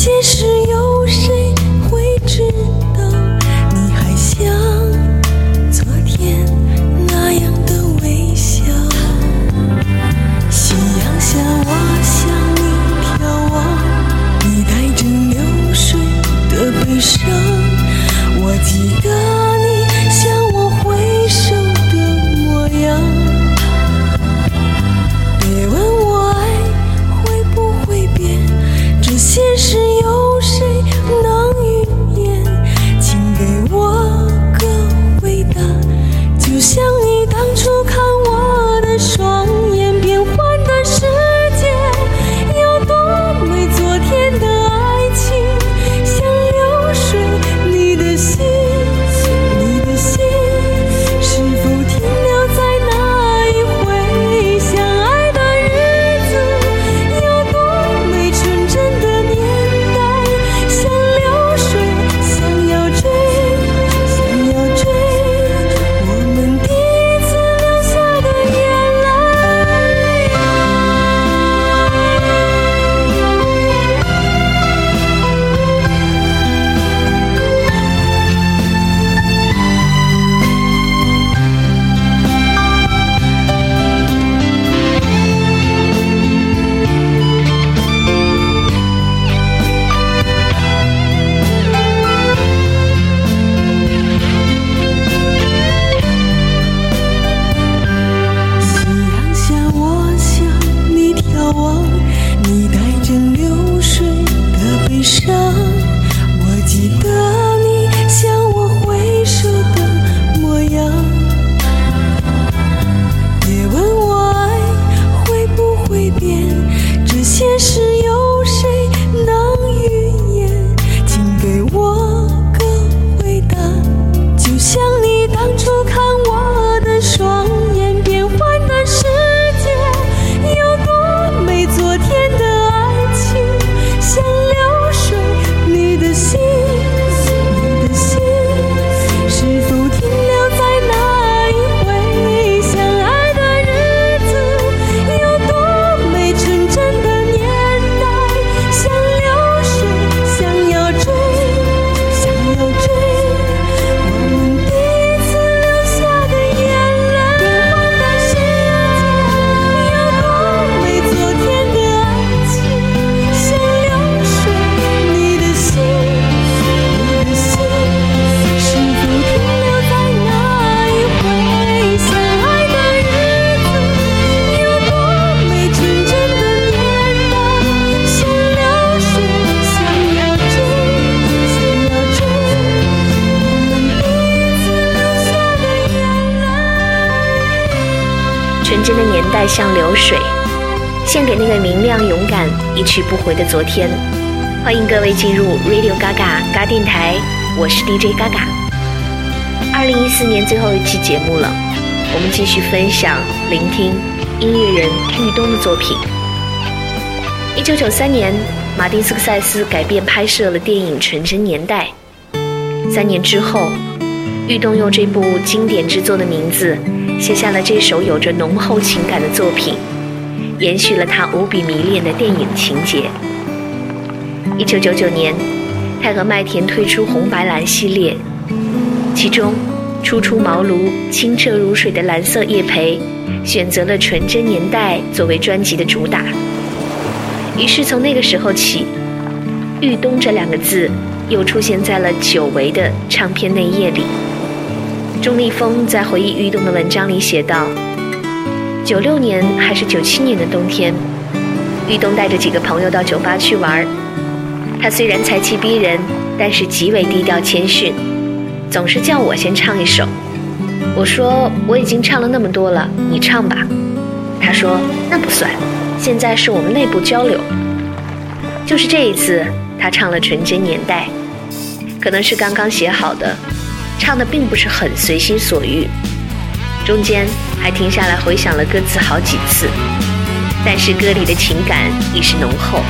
其实。纯真的年代像流水，献给那个明亮、勇敢、一去不回的昨天。欢迎各位进入 Radio Gaga 嘎电台，我是 DJ Gaga。二零一四年最后一期节目了，我们继续分享、聆听音乐人玉东的作品。一九九三年，马丁斯科塞斯改编拍摄了电影《纯真年代》。三年之后，玉东用这部经典之作的名字。写下了这首有着浓厚情感的作品，延续了他无比迷恋的电影情节。一九九九年，他和麦田推出红白蓝系列，其中初出茅庐、清澈如水的蓝色叶培选择了《纯真年代》作为专辑的主打。于是从那个时候起，“玉东”这两个字又出现在了久违的唱片内页里。钟立风在回忆玉东的文章里写道：“九六年还是九七年的冬天，玉东带着几个朋友到酒吧去玩。他虽然才气逼人，但是极为低调谦逊，总是叫我先唱一首。我说我已经唱了那么多了，你唱吧。他说那不算，现在是我们内部交流。就是这一次，他唱了《纯真年代》，可能是刚刚写好的。”唱的并不是很随心所欲，中间还停下来回想了歌词好几次，但是歌里的情感已是浓厚。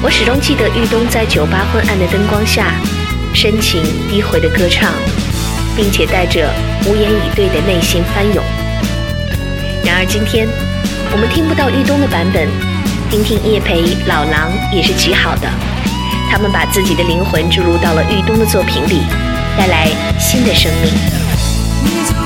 我始终记得玉东在酒吧昏暗的灯光下，深情低回的歌唱，并且带着无言以对的内心翻涌。然而今天，我们听不到玉东的版本，听听叶培、老狼也是极好的，他们把自己的灵魂注入到了玉东的作品里。带来新的生命。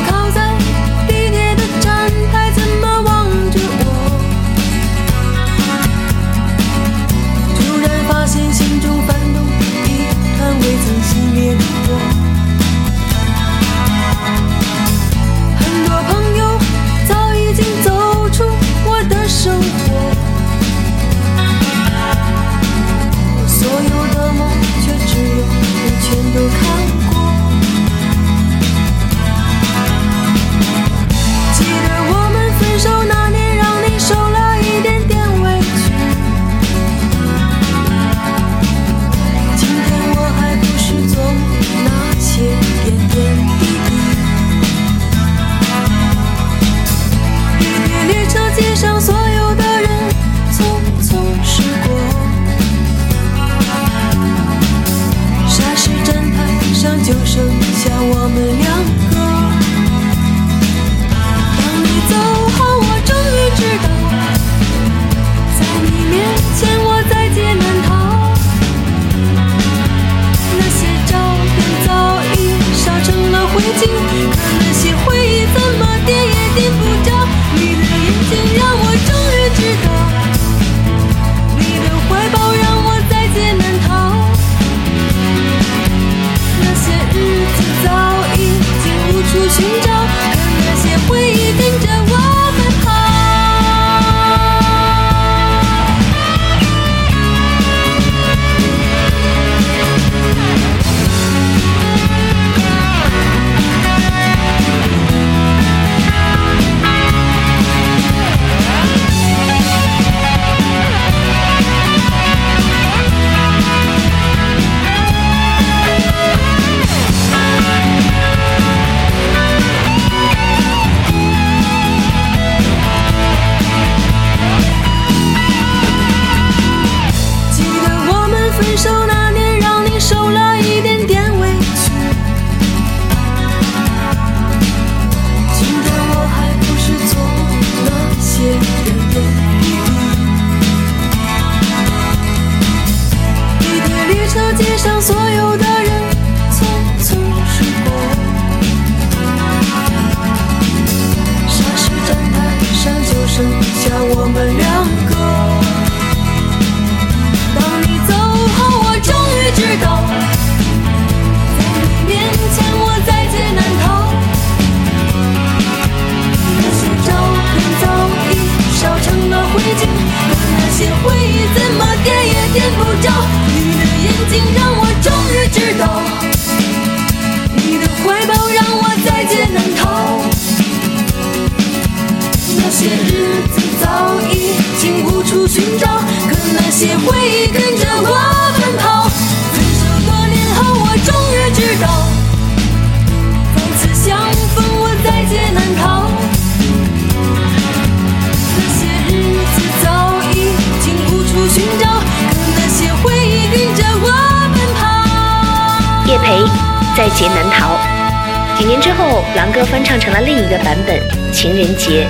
后，狼哥翻唱成了另一个版本《情人节》，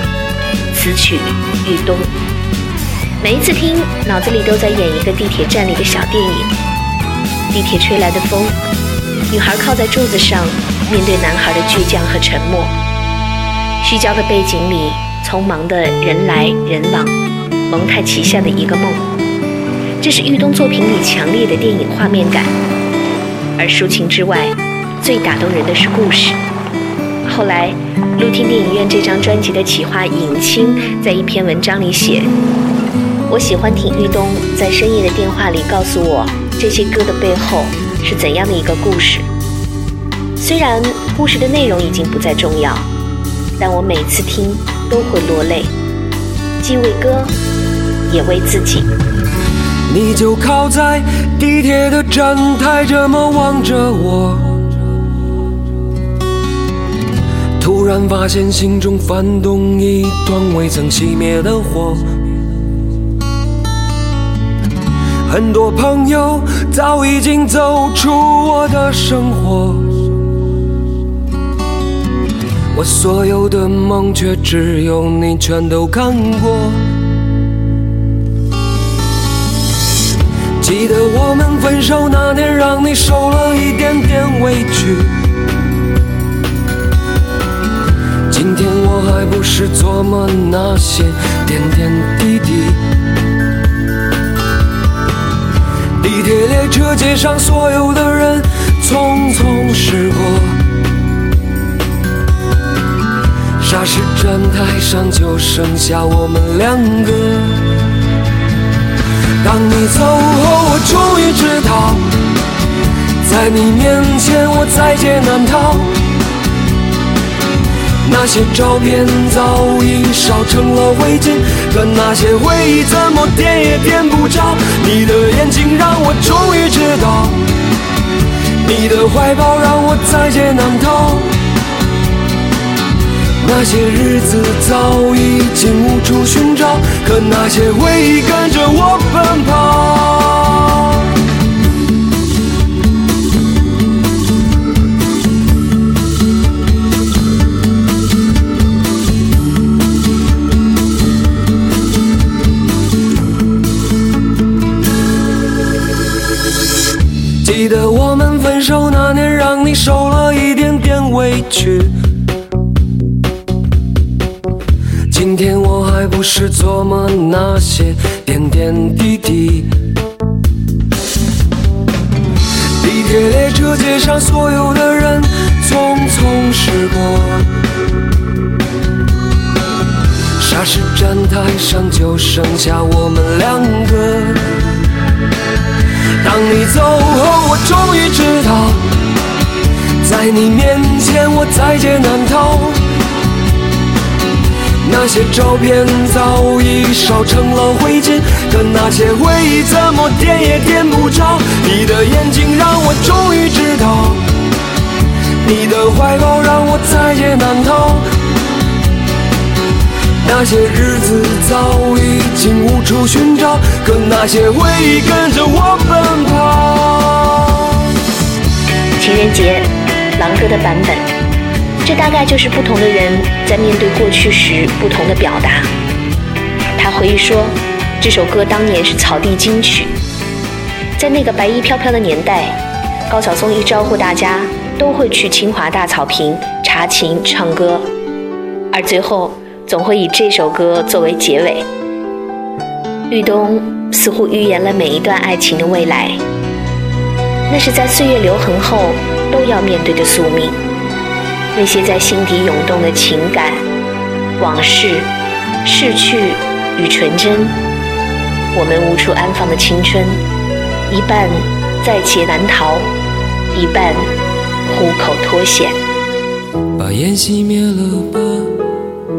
词曲玉东。每一次听，脑子里都在演一个地铁站里的小电影。地铁吹来的风，女孩靠在柱子上，面对男孩的倔强和沉默。虚焦的背景里，匆忙的人来人往，蒙太奇下的一个梦。这是玉东作品里强烈的电影画面感。而抒情之外，最打动人的是故事。后来，露天电影院这张专辑的企划尹清在一篇文章里写：“我喜欢听玉东在深夜的电话里告诉我这些歌的背后是怎样的一个故事。虽然故事的内容已经不再重要，但我每次听都会落泪，既为歌，也为自己。”你就靠在地铁的站台，这么望着我。突然发现心中翻动一团未曾熄灭的火。很多朋友早已经走出我的生活，我所有的梦却只有你全都看过。记得我们分手那年，让你受了一点点委屈。是琢磨那些点点滴滴。地铁列车街上所有的人匆匆驶过，霎时站台上就剩下我们两个。当你走后，我终于知道，在你面前我在劫难逃。那些照片早已烧成了灰烬，可那些回忆怎么点也点不着。你的眼睛让我终于知道，你的怀抱让我在劫难逃。那些日子早已经无处寻找，可那些回忆跟着我奔跑。分手那年，让你受了一点点委屈。今天我还不是琢磨那些点点滴滴。地铁列车街上所有的人匆匆驶过，霎时站台上就剩下我们两个。当你走后，我终于知道，在你面前我在劫难逃。那些照片早已烧成了灰烬，可那些回忆怎么点也点不着。你的眼睛让我终于知道，你的怀抱让我在劫难逃。那些日子早已经无处寻找，可那些回忆跟着我奔跑。情人节，狼哥的版本。这大概就是不同的人在面对过去时不同的表达。他回忆说，这首歌当年是草地金曲，在那个白衣飘飘的年代，高晓松一招呼大家，都会去清华大草坪查琴唱歌，而最后总会以这首歌作为结尾。玉东似乎预言了每一段爱情的未来，那是在岁月留痕后都要面对的宿命。那些在心底涌动的情感、往事、逝去与纯真，我们无处安放的青春，一半在劫难逃，一半虎口脱险。把烟熄灭了吧，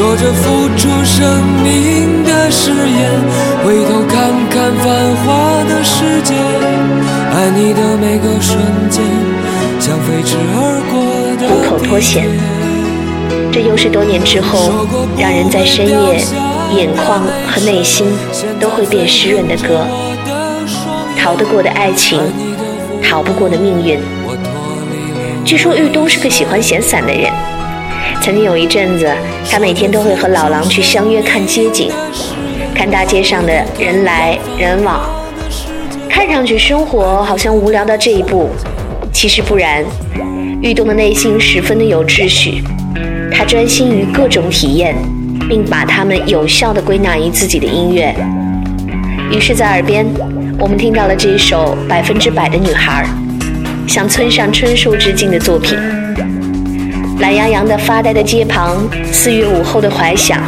说着付出生命的誓言，回头看看繁华的世界，爱你的每个瞬间，像飞驰而过的虎口脱险这又是多年之后，让人在深夜眼眶和内心都会变湿润的歌。逃得过的爱情，逃不过的命运。据说玉东是个喜欢闲散的人，曾经有一阵子，他每天都会和老狼去相约看街景，看大街上的人来人往。看上去生活好像无聊到这一步，其实不然。玉东的内心十分的有秩序，他专心于各种体验，并把它们有效的归纳于自己的音乐。于是，在耳边，我们听到了这一首《百分之百的女孩》，向村上春树致敬的作品。懒洋洋的发呆的街旁，四月午后的怀想，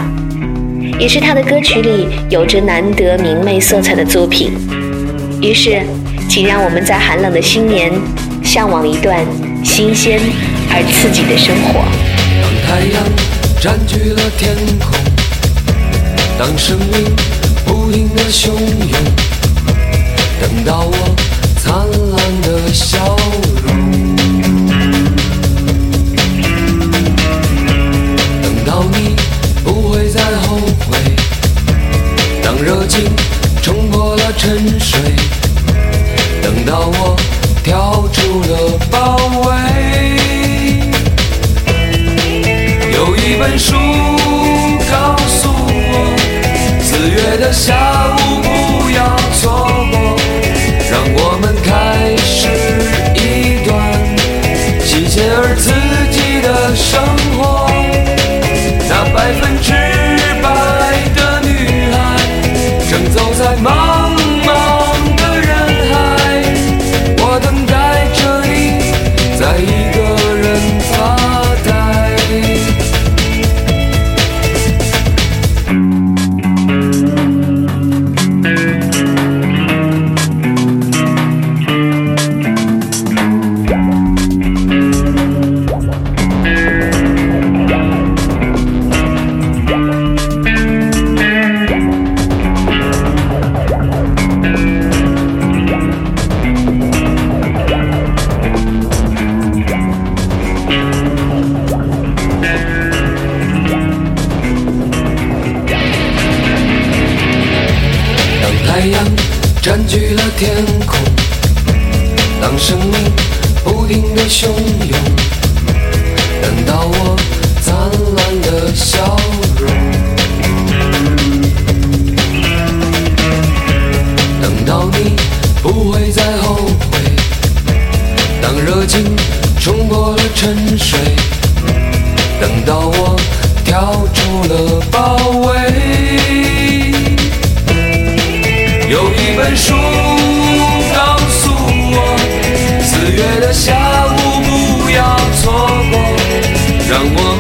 也是他的歌曲里有着难得明媚色彩的作品。于是，请让我们在寒冷的新年，向往一段新鲜而刺激的生活。当太阳占据了天空，当生命不停的汹涌，等到我灿烂的笑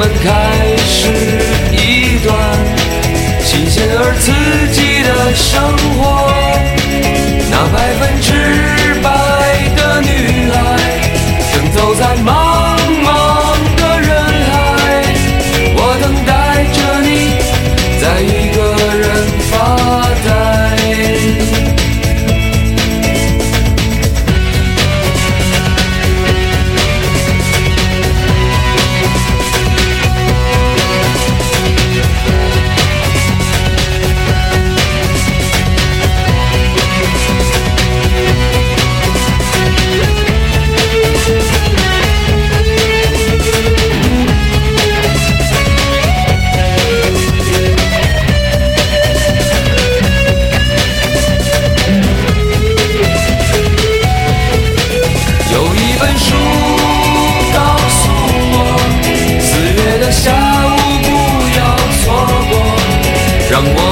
我们开始一段新鲜而刺激的生活，那百分之。让我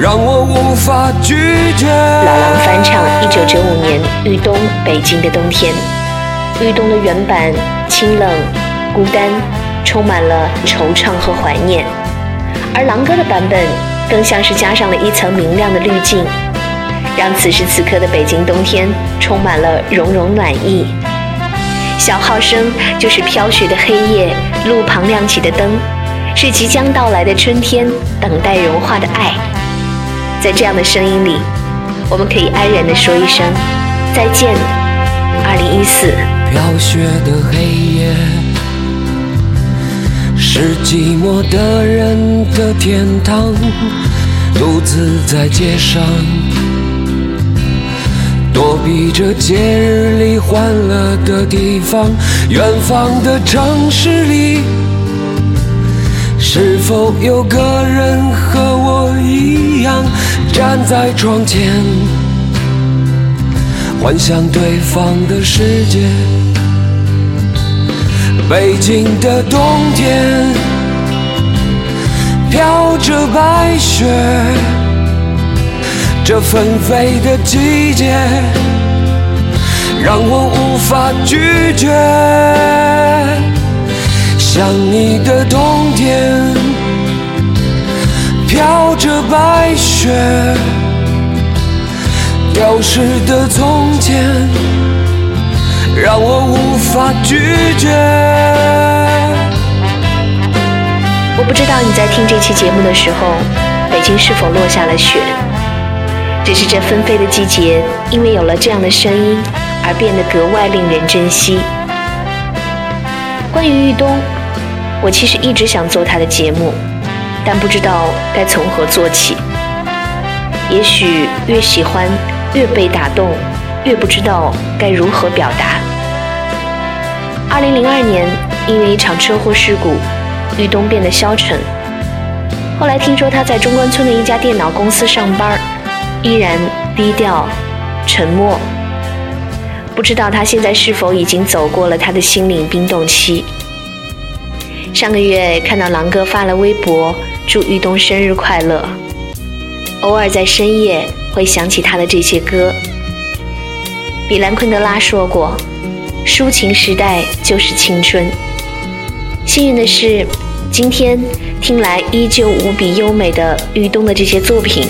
让我无法拒绝。老狼翻唱一九九五年豫东《北京的冬天》，豫东的原版清冷、孤单。充满了惆怅和怀念，而狼哥的版本更像是加上了一层明亮的滤镜，让此时此刻的北京冬天充满了融融暖意。小号声就是飘雪的黑夜，路旁亮起的灯，是即将到来的春天，等待融化的爱。在这样的声音里，我们可以安然地说一声再见，二零一四。飘雪的黑夜。是寂寞的人的天堂，独自在街上，躲避着节日里欢乐的地方。远方的城市里，是否有个人和我一样站在窗前，幻想对方的世界？北京的冬天，飘着白雪，这纷飞的季节，让我无法拒绝。像你的冬天，飘着白雪，丢失的从前。让我无法拒绝。我不知道你在听这期节目的时候，北京是否落下了雪？只是这纷飞的季节，因为有了这样的声音，而变得格外令人珍惜。关于豫东，我其实一直想做他的节目，但不知道该从何做起。也许越喜欢，越被打动，越不知道该如何表达。二零零二年，因为一场车祸事故，豫东变得消沉。后来听说他在中关村的一家电脑公司上班，依然低调、沉默。不知道他现在是否已经走过了他的心灵冰冻期。上个月看到狼哥发了微博，祝豫东生日快乐。偶尔在深夜会想起他的这些歌。比兰昆德拉说过。抒情时代就是青春。幸运的是，今天听来依旧无比优美的豫东的这些作品，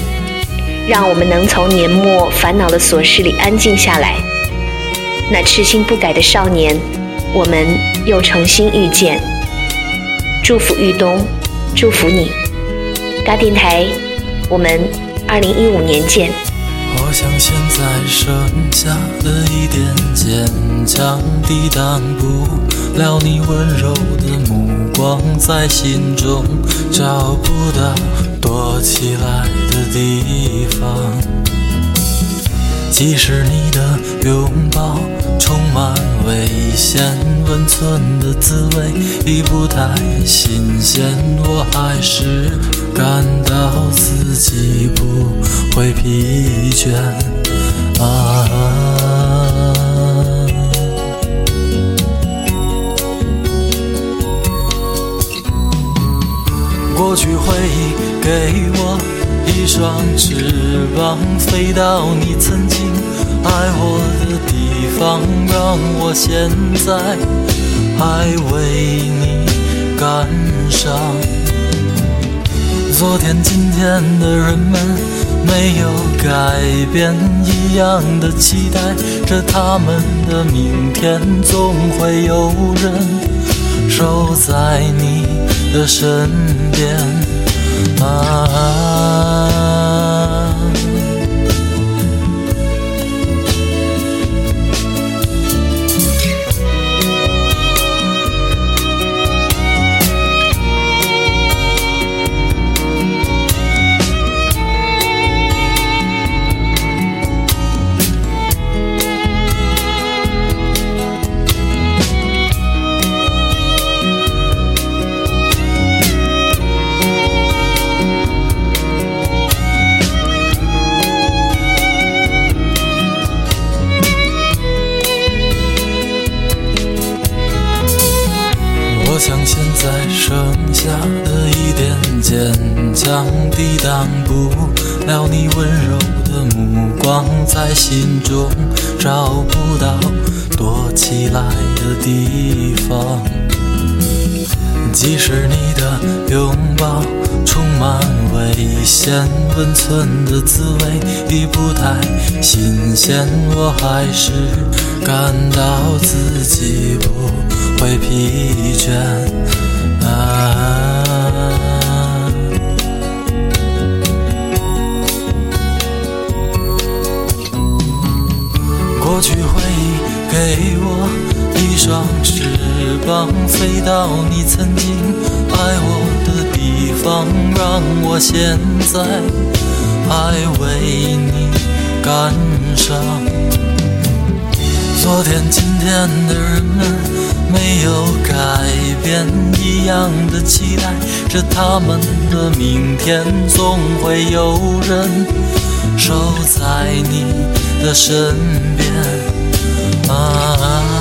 让我们能从年末烦恼的琐事里安静下来。那痴心不改的少年，我们又重新遇见。祝福玉东，祝福你。嘎电台，我们二零一五年见。我想现在剩下的一点坚强，抵挡不了你温柔的目光，在心中找不到躲起来的地方。即使你的拥抱充满危险，温存的滋味已不太新鲜，我还是感到自己不会疲倦。啊，过去回忆给我。一双翅膀飞到你曾经爱我的地方，让我现在还为你感伤。昨天、今天的人们没有改变，一样的期待着他们的明天，总会有人守在你的身边。啊。坚强，抵挡不了你温柔的目光，在心中找不到躲起来的地方。即使你的拥抱充满危险，温存的滋味已不太新鲜，我还是感到自己不会疲倦。啊。过去回忆给我一双翅膀，飞到你曾经爱我的地方，让我现在还为你感伤。昨天、今天的人们没有改变，一样的期待着他们的明天，总会有人守在你的身边。啊。